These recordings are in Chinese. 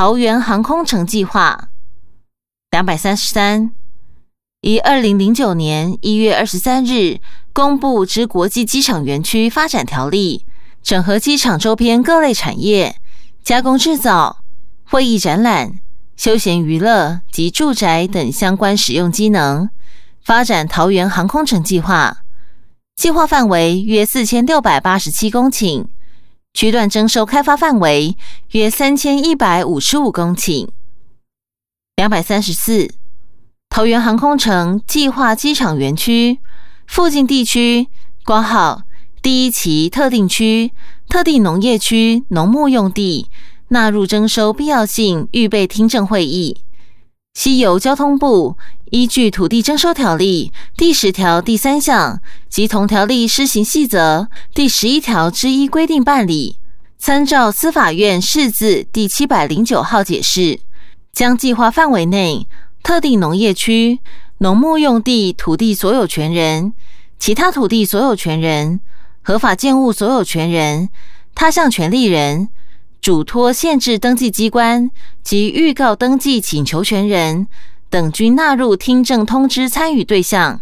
桃园航空城计划。两百三十三，于二零零九年一月二十三日公布之国际机场园区发展条例，整合机场周边各类产业、加工制造、会议展览、休闲娱乐及住宅等相关使用机能，发展桃园航空城计划。计划范围约四千六百八十七公顷，区段征收开发范围约三千一百五十五公顷。两百三十四，桃园航空城计划机场园区附近地区挂号第一期特定区、特定农业区农牧用地纳入征收必要性预备听证会议，西由交通部依据土地征收条例第十条第三项及同条例施行细则第十一条之一规定办理，参照司法院释字第七百零九号解释。将计划范围内特定农业区、农牧用地土地所有权人、其他土地所有权人、合法建物所有权人、他项权利人、嘱托限制登记机关及预告登记请求权人等，均纳入听证通知参与对象，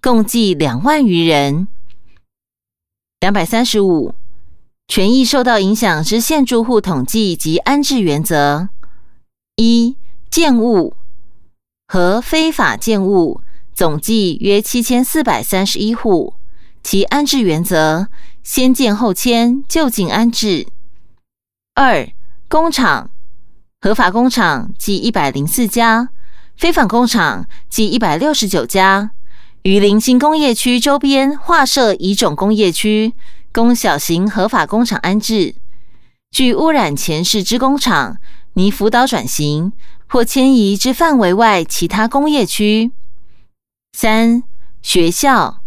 共计两万余人。两百三十五，权益受到影响之现住户统计及安置原则。一建物和非法建物总计约七千四百三十一户，其安置原则：先建后迁，就近安置。二工厂合法工厂计一百零四家，非法工厂计一百六十九家，于临新工业区周边划设乙种工业区，供小型合法工厂安置。据污染前市之工厂。拟辅导转型或迁移之范围外其他工业区。三、学校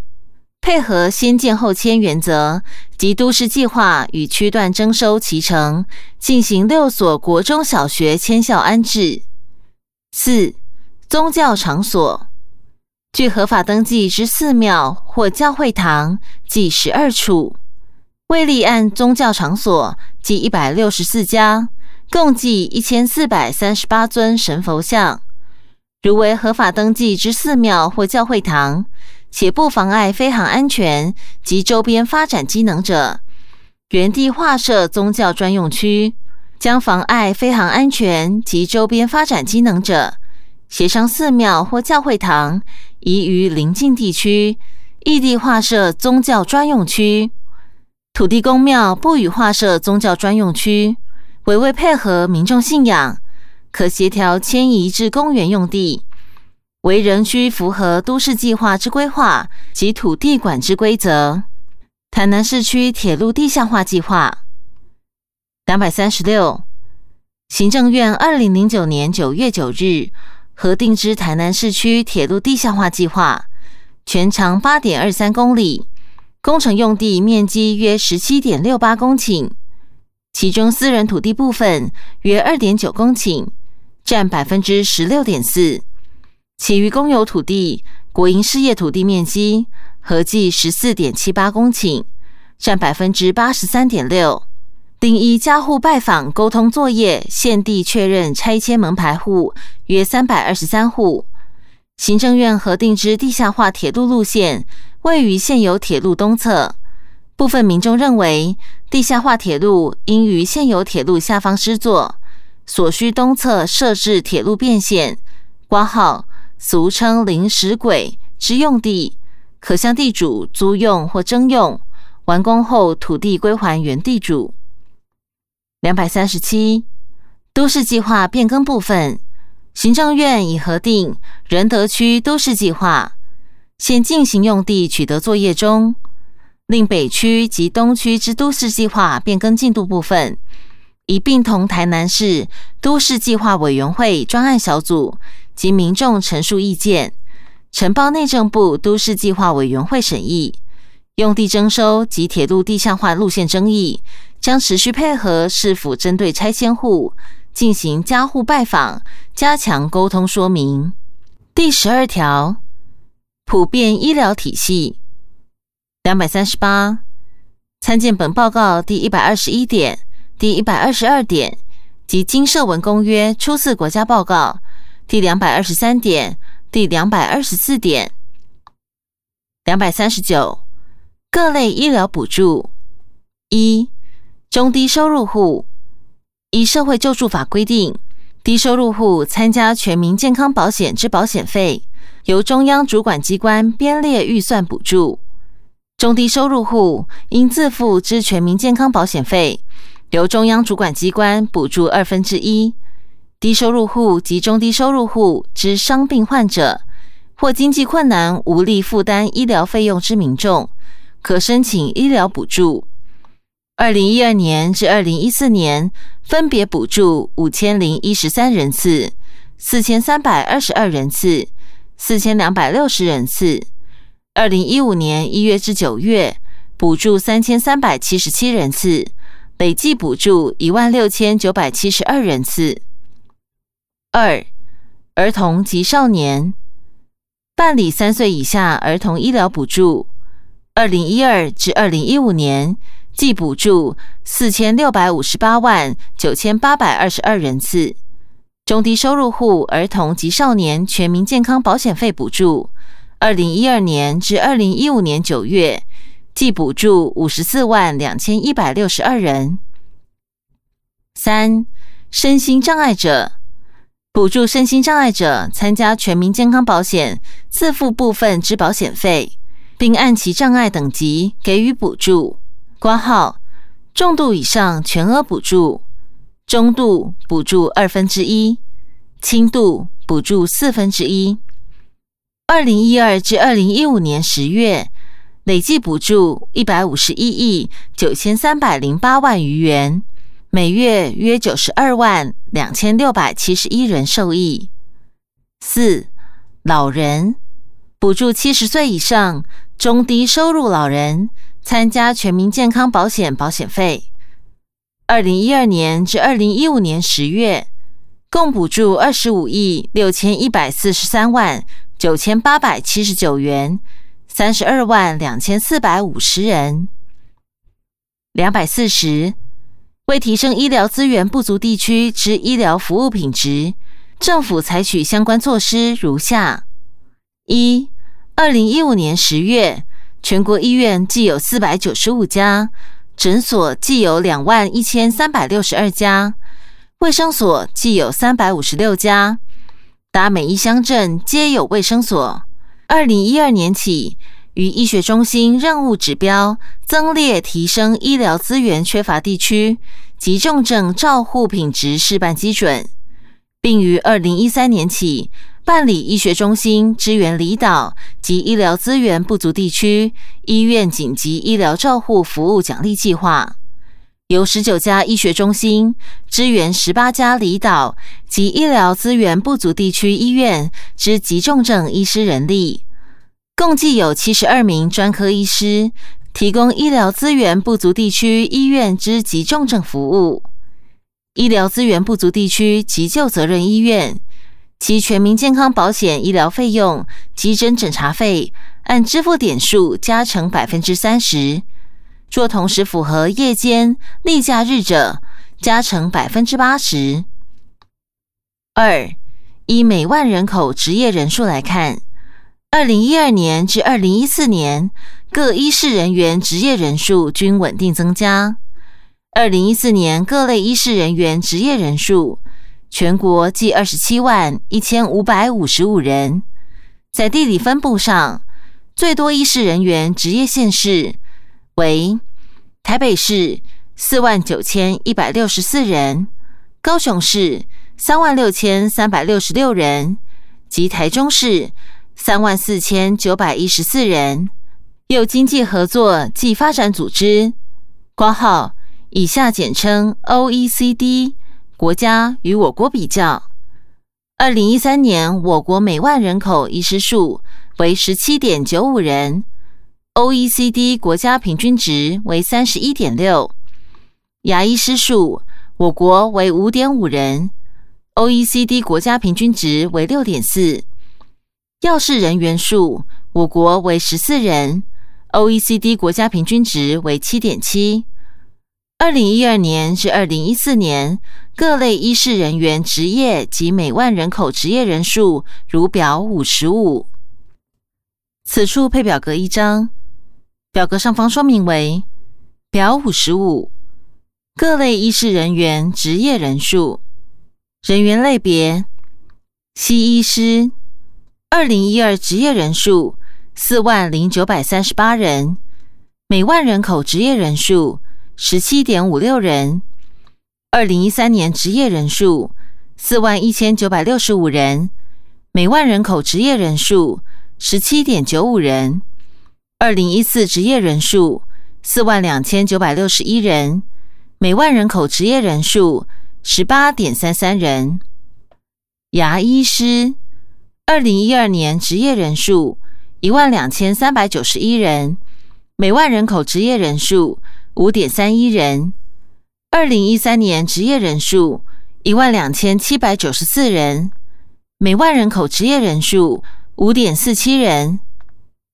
配合先建后迁原则及都市计划与区段征收齐成，进行六所国中小学迁校安置。四、宗教场所据合法登记之寺庙或教会堂计十二处，未立案宗教场所计一百六十四家。共计一千四百三十八尊神佛像，如为合法登记之寺庙或教会堂，且不妨碍飞航安全及周边发展机能者，原地划设宗教专用区；将妨碍飞航安全及周边发展机能者，协商寺庙或教会堂移于邻近地区，异地划设宗教专用区。土地公庙不予划设宗教专用区。为为配合民众信仰，可协调迁移至公园用地，为人需符合都市计划之规划及土地管制规则。台南市区铁路地下化计划两百三十六，行政院二零零九年九月九日核定之台南市区铁路地下化计划，全长八点二三公里，工程用地面积约十七点六八公顷。其中私人土地部分约二点九公顷，占百分之十六点四；其余公有土地、国营事业土地面积合计十四点七八公顷，占百分之八十三点六。另一家户拜访沟通作业，现地确认拆迁门牌户约三百二十三户。行政院核定之地下化铁路路线位于现有铁路东侧。部分民众认为，地下化铁路应于现有铁路下方施作，所需东侧设置铁路变线挂号，俗称临时轨之用地，可向地主租用或征用，完工后土地归还原地主。两百三十七，都市计划变更部分，行政院已核定仁德区都市计划，现进行用地取得作业中。令北区及东区之都市计划变更进度部分，已并同台南市都市计划委员会专案小组及民众陈述意见，呈报内政部都市计划委员会审议。用地征收及铁路地下化路线争议，将持续配合市府针对拆迁户进行家户拜访，加强沟通说明。第十二条，普遍医疗体系。两百三十八，参见本报告第一百二十一点、第一百二十二点及《经社文公约》初次国家报告第两百二十三点、第两百二十四点。两百三十九，各类医疗补助一，中低收入户依社会救助法规定，低收入户参加全民健康保险之保险费，由中央主管机关编列预算补助。中低收入户应自付之全民健康保险费，由中央主管机关补助二分之一。低收入户及中低收入户之伤病患者。或经济困难无力负担医疗费用之民众，可申请医疗补助。二零一二年至二零一四年，分别补助五千零一十三人次、四千三百二十二人次、四千两百六十人次。二零一五年一月至九月，补助三千三百七十七人次，累计补助一万六千九百七十二人次。二、儿童及少年。办理三岁以下儿童医疗补助，二零一二至二零一五年计补助四千六百五十八万九千八百二十二人次。中低收入户儿童及少年全民健康保险费补助，二零一二年至二零一五年九月计补助五十四万两千一百六十二人。三、身心障碍者。补助身心障碍者参加全民健康保险，自付部分之保险费，并按其障碍等级给予补助。挂号重度以上全额补助，中度补助二分之一，轻度补助四分之一。二零一二至二零一五年十月，累计补助一百五十一亿九千三百零八万余元。每月约九十二万两千六百七十一人受益。四、老人补助七十岁以上中低收入老人参加全民健康保险保险费。二零一二年至二零一五年十月，共补助二十五亿六千一百四十三万九千八百七十九元，三十二万两千四百五十人。两百四十。为提升医疗资源不足地区之医疗服务品质，政府采取相关措施如下：一、二零一五年十月，全国医院计有四百九十五家，诊所计有两万一千三百六十二家，卫生所计有三百五十六家，达每一乡镇皆有卫生所。二零一二年起。与医学中心任务指标增列提升医疗资源缺乏地区及重症照护品质示范基准，并于二零一三年起办理医学中心支援离岛及医疗资源不足地区医院紧急医疗照护服务奖励计划，由十九家医学中心支援十八家离岛及医疗资源不足地区医院之急重症医师人力。共计有七十二名专科医师提供医疗资源不足地区医院之急重症服务。医疗资源不足地区急救责任医院，其全民健康保险医疗费用、急诊诊查费按支付点数加成百分之三十；若同时符合夜间、例假日者，加成百分之八十。二，以每万人口职业人数来看。二零一二年至二零一四年，各医事人员职业人数均稳定增加。二零一四年各类医事人员职业人数，全国计二十七万一千五百五十五人。在地理分布上，最多医事人员职业县市为台北市四万九千一百六十四人，高雄市三万六千三百六十六人，及台中市。三万四千九百一十四人，有经济合作暨发展组织（括号以下简称 OECD） 国家与我国比较，二零一三年我国每万人口医师数为十七点九五人，OECD 国家平均值为三十一点六。牙医师数我国为五点五人，OECD 国家平均值为六点四。药事人员数，我国为十四人，OECD 国家平均值为七点七。二零一二年至二零一四年，各类医事人员职业及每万人口职业人数如表五十五。此处配表格一张，表格上方说明为表五十五。各类医师人员职业人数，人员类别：西医师，二零一二职业人数四万零九百三十八人，每万人口职业人数十七点五六人。二零一三年职业人数四万一千九百六十五人，每万人口职业人数。十七点九五人，二零一四职业人数四万两千九百六十一人，每万人口职业人数十八点三三人。牙医师，二零一二年职业人数一万两千三百九十一人，每万人口职业人数五点三一人。二零一三年职业人数一万两千七百九十四人，每万人口职业人数。五点四七人，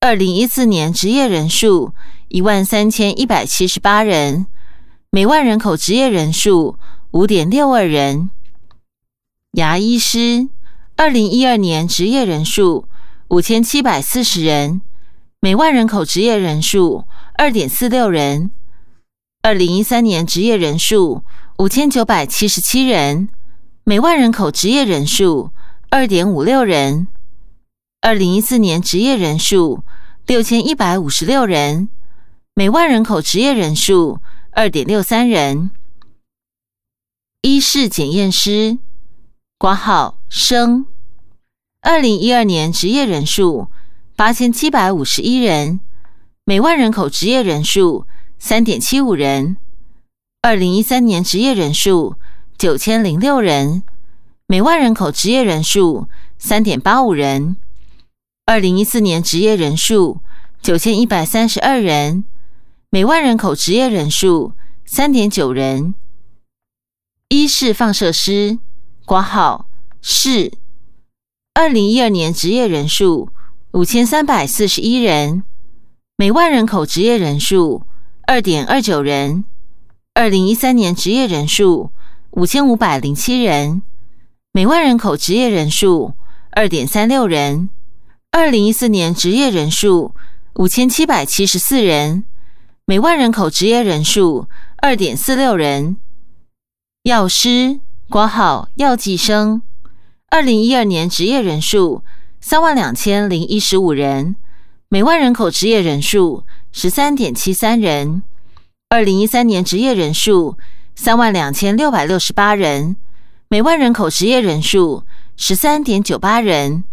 二零一四年职业人数一万三千一百七十八人，每万人口职业人数五点六二人。牙医师，二零一二年职业人数五千七百四十人，每万人口职业人数二点四六人。二零一三年职业人数五千九百七十七人，每万人口职业人数二点五六人。二零一四年职业人数六千一百五十六人，每万人口职业人数二点六三人。医事检验师挂号生，二零一二年职业人数八千七百五十一人，每万人口职业人数三点七五人。二零一三年职业人数九千零六人，每万人口职业人数三点八五人。二零一四年职业人数九千一百三十二人，每万人口职业人数三点九人。一是放射师，挂号是。二零一二年职业人数五千三百四十一人，每万人口职业人数二点二九人。二零一三年职业人数五千五百零七人，每万人口职业人数二点三六人。二零一四年职业人数五千七百七十四人，每万人口职业人数二点四六人。药师挂号药剂生，二零一二年职业人数三万两千零一十五人，每万人口职业人数十三点七三人。二零一三年职业人数三万两千六百六十八人，每万人口职业人数十三点九八人。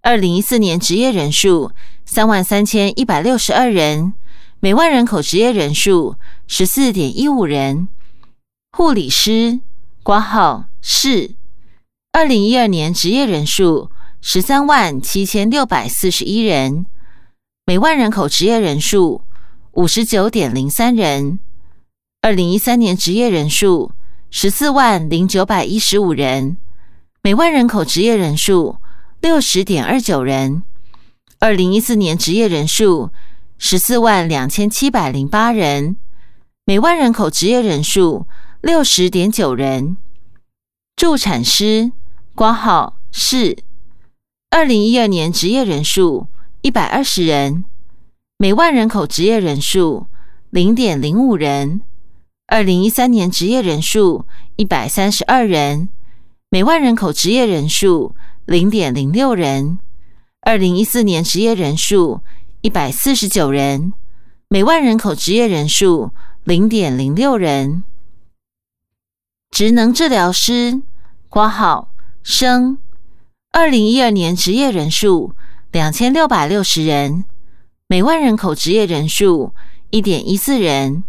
二零一四年职业人数三万三千一百六十二人，每万人口职业人数十四点一五人。护理师挂号是二零一二年职业人数十三万七千六百四十一人，每万人口职业人数五十九点零三人。二零一三年职业人数十四万零九百一十五人，每万人口职业人数。六十点二九人，二零一四年职业人数十四万两千七百零八人，每万人口职业人数六十点九人。助产师挂号是二零一二年职业人数一百二十人，每万人口职业人数零点零五人。二零一三年职业人数一百三十二人，每万人口职业人数。零点零六人，二零一四年职业人数一百四十九人，每万人口职业人数零点零六人。职能治疗师挂号生，二零一二年职业人数两千六百六十人，每万人口职业人数一点一四人。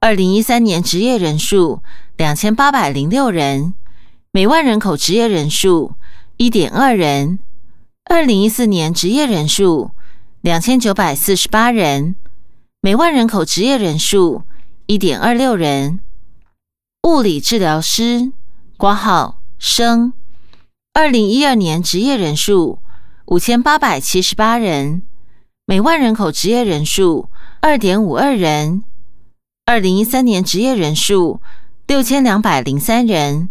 二零一三年职业人数两千八百零六人，每万人口职业人数。一点二人，二零一四年职业人数两千九百四十八人，每万人口职业人数一点二六人。物理治疗师挂号生，二零一二年职业人数五千八百七十八人，每万人口职业人数二点五二人。二零一三年职业人数六千两百零三人，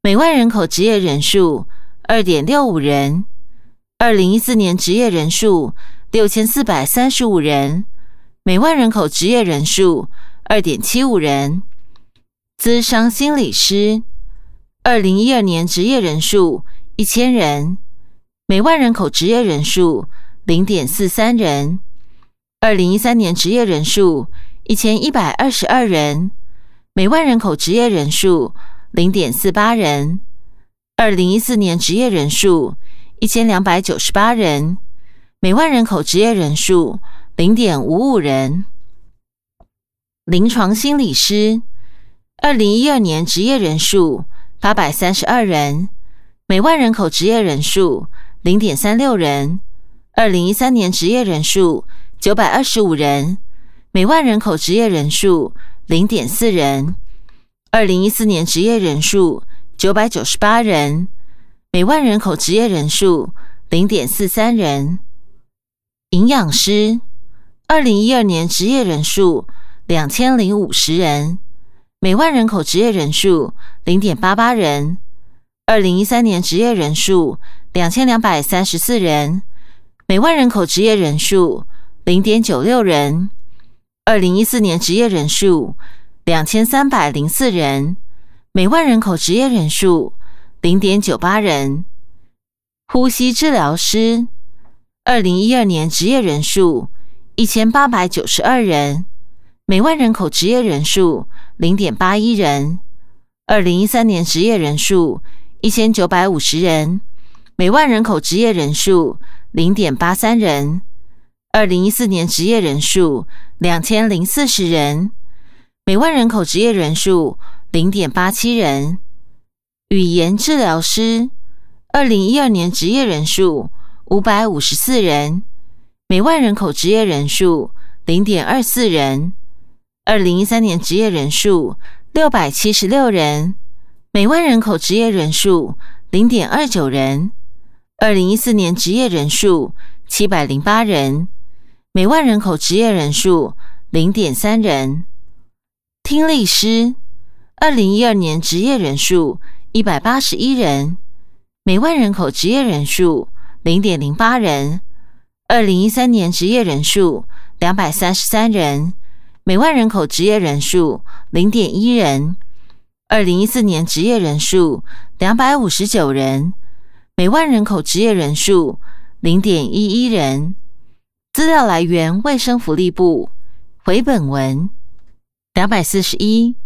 每万人口职业人数二点六五人。二零一四年职业人数六千四百三十五人，每万人口职业人数二点七五人。资商心理师，二零一二年职业人数一千人，每万人口职业人数零点四三人。二零一三年职业人数一千一百二十二人，每万人口职业人数零点四八人。二零一四年职业人数。一千两百九十八人，每万人口职业人数零点五五人。临床心理师，二零一二年职业人数八百三十二人，每万人口职业人数零点三六人。二零一三年职业人数九百二十五人，每万人口职业人数零点四人。二零一四年职业人数九百九十八人。每万人口职业人数零点四三人。营养师，二零一二年职业人数两千零五十人，每万人口职业人数零点八八人。二零一三年职业人数两千两百三十四人，每万人口职业人数零点九六人。二零一四年职业人数两千三百零四人，每万人口职业人数。零点九八人，呼吸治疗师，二零一二年职业人数一千八百九十二人，每万人口职业人数零点八一人。二零一三年职业人数一千九百五十人，每万人口职业人数零点八三人。二零一四年职业人数两千零四十人，每万人口职业人数零点八七人。语言治疗师，二零一二年职业人数五百五十四人，每万人口职业人数零点二四人。二零一三年职业人数六百七十六人，每万人口职业人数零点二九人。二零一四年职业人数七百零八人，每万人口职业人数零点三人。听力师，二零一二年职业人数。一百八十一人，每万人口职业人数零点零八人。二零一三年职业人数两百三十三人，每万人口职业人数零点一人。二零一四年职业人数两百五十九人，每万人口职业人数零点一一人。资料来源：卫生福利部。回本文两百四十一。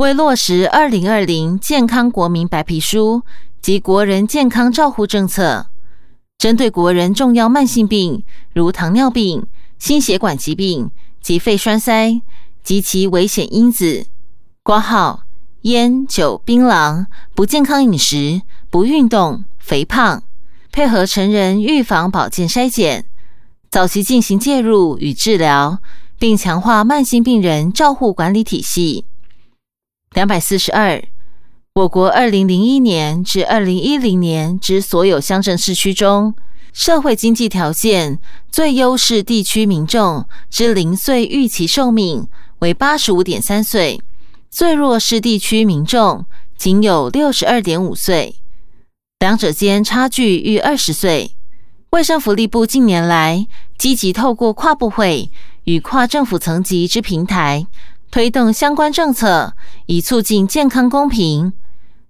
为落实二零二零健康国民白皮书及国人健康照护政策，针对国人重要慢性病，如糖尿病、心血管疾病及肺栓塞及其危险因子（挂号烟酒槟榔、不健康饮食、不运动、肥胖），配合成人预防保健筛检，早期进行介入与治疗，并强化慢性病人照护管理体系。两百四十二，我国二零零一年至二零一零年之所有乡镇市区中，社会经济条件最优势地区民众之零岁预期寿命为八十五点三岁，最弱势地区民众仅有六十二点五岁，两者间差距逾二十岁。卫生福利部近年来积极透过跨部会与跨政府层级之平台。推动相关政策，以促进健康公平，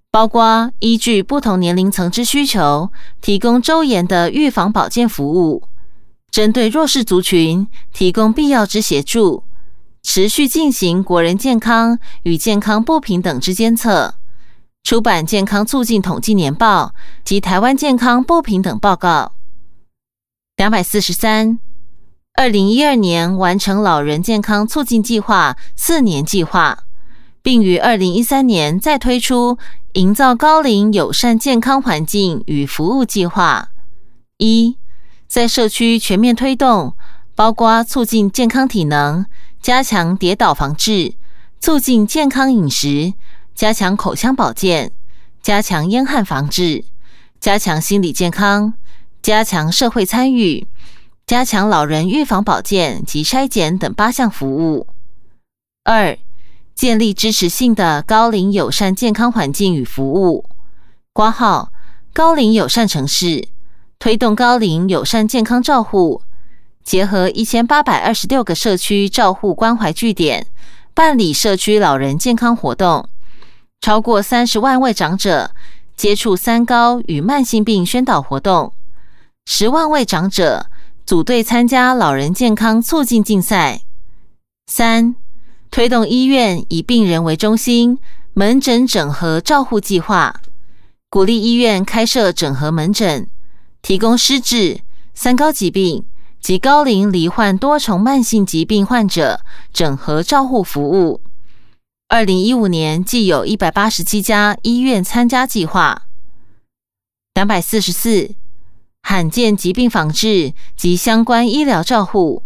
包括依据不同年龄层之需求，提供周延的预防保健服务；针对弱势族群，提供必要之协助；持续进行国人健康与健康不平等之监测；出版健康促进统计年报及台湾健康不平等报告。两百四十三。二零一二年完成老人健康促进计划四年计划，并于二零一三年再推出营造高龄友善健康环境与服务计划。一，在社区全面推动，包括促进健康体能、加强跌倒防治、促进健康饮食、加强口腔保健、加强烟害防治、加强心理健康、加强社会参与。加强老人预防保健及筛检等八项服务。二、建立支持性的高龄友善健康环境与服务。挂号高龄友善城市，推动高龄友善健康照护，结合一千八百二十六个社区照护关怀据点，办理社区老人健康活动，超过三十万位长者接触三高与慢性病宣导活动，十万位长者组队参加老人健康促进竞赛。三推动医院以病人为中心，门诊整合照护计划。鼓励医院开设整合门诊，提供失智、三高疾病及高龄罹患多重慢性疾病患者整合照护服务。二零一五年，既有一百八十七家医院参加计划。两百四十四，罕见疾病防治及相关医疗照护。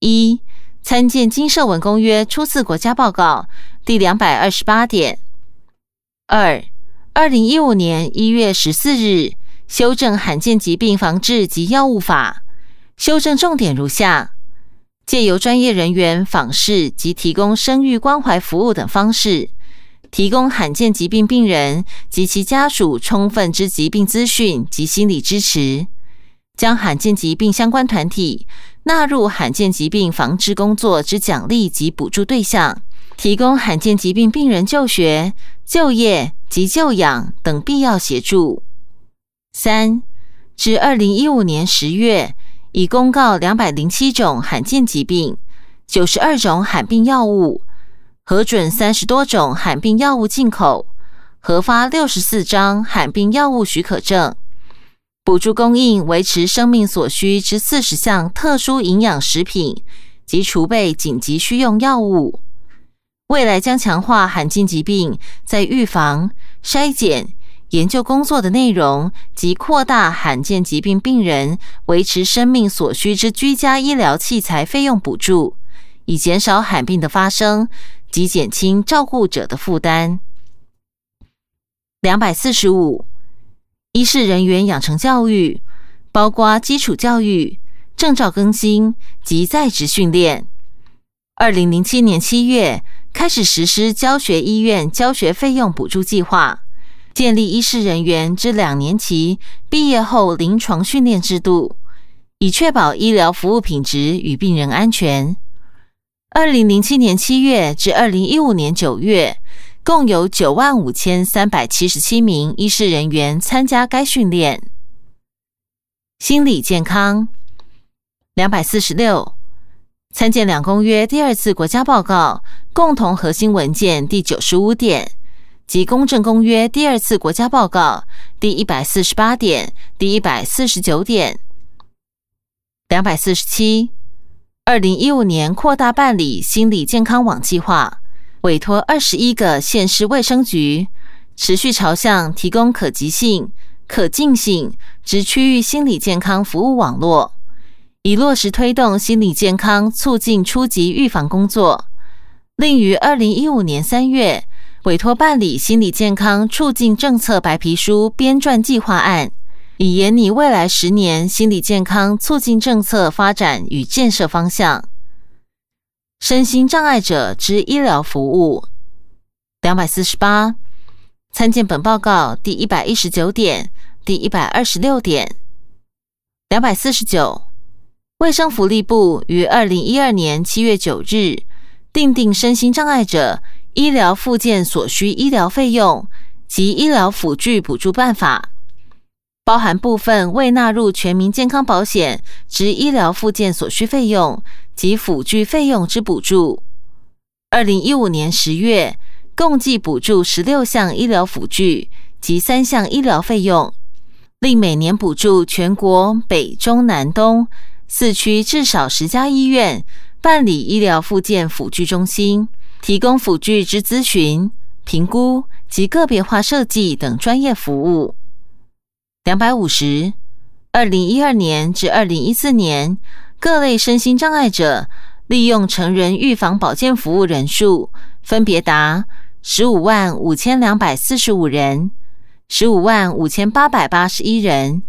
一，参见金社文公约初次国家报告第两百二十八点。二。二零一五年一月十四日修正罕见疾病防治及药物法，修正重点如下：借由专业人员访视及提供生育关怀服务等方式，提供罕见疾病病人及其家属充分之疾病资讯及心理支持，将罕见疾病相关团体纳入罕见疾病防治工作之奖励及补助对象，提供罕见疾病病人就学、就业。及就养等必要协助。三至二零一五年十月，已公告两百零七种罕见疾病，九十二种罕病药物，核准三十多种罕病药物进口，核发六十四张罕病药物许可证，补助供应维持生命所需之四十项特殊营养食品及储备紧急需用药物。未来将强化罕见疾病在预防、筛检、研究工作的内容，及扩大罕见疾病病人维持生命所需之居家医疗器材费用补助，以减少罕病的发生及减轻照顾者的负担。两百四十五，医事人员养成教育，包括基础教育、证照更新及在职训练。二零零七年七月。开始实施教学医院教学费用补助计划，建立医师人员之两年期毕业后临床训练制度，以确保医疗服务品质与病人安全。二零零七年七月至二零一五年九月，共有九万五千三百七十七名医师人员参加该训练。心理健康两百四十六。参见两公约第二次国家报告共同核心文件第九十五点及公正公约第二次国家报告第一百四十八点、第一百四十九点。两百四十七，二零一五年扩大办理心理健康网计划，委托二十一个县市卫生局，持续朝向提供可及性、可进性之区域心理健康服务网络。以落实推动心理健康促进初级预防工作，另于二零一五年三月委托办理心理健康促进政策白皮书编撰计划案，以研拟未来十年心理健康促进政策发展与建设方向。身心障碍者之医疗服务两百四十八，参见本报告第一百一十九点、第一百二十六点。两百四十九。卫生福利部于二零一二年七月九日订定身心障碍者医疗附件所需医疗费用及医疗辅具补助办法，包含部分未纳入全民健康保险之医疗附件所需费用及辅具费用之补助。二零一五年十月，共计补助十六项医疗辅具及三项医疗费用，另每年补助全国北中南东。四区至少十家医院办理医疗附件辅具中心，提供辅具之咨询、评估及个别化设计等专业服务。两百五十，二零一二年至二零一四年，各类身心障碍者利用成人预防保健服务人数分别达十五万五千两百四十五人、十五万五千八百八十一人。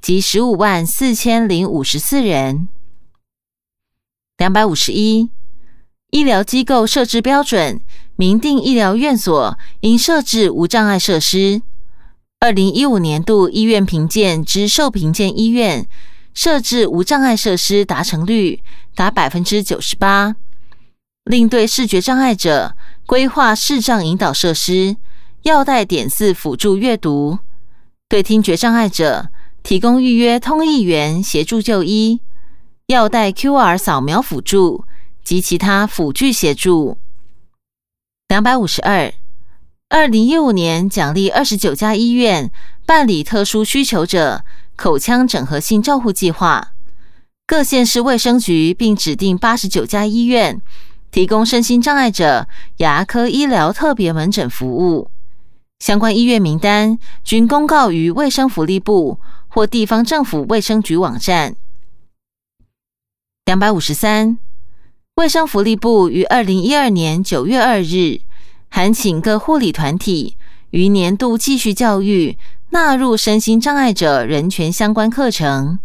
及十五万四千零五十四人，两百五十一医疗机构设置标准，明定医疗院所应设置无障碍设施。二零一五年度医院评鉴之受评鉴医院设置无障碍设施达成率达百分之九十八。另对视觉障碍者规划视障引导设施，要带点字辅助阅读；对听觉障碍者提供预约通译员协助就医，要带 QR 扫描辅助及其他辅具协助。两百五十二，二零一五年奖励二十九家医院办理特殊需求者口腔整合性照护计划，各县市卫生局并指定八十九家医院。提供身心障碍者牙科医疗特别门诊服务，相关医院名单均公告于卫生福利部或地方政府卫生局网站。两百五十三，卫生福利部于二零一二年九月二日函请各护理团体于年度继续教育纳入身心障碍者人权相关课程。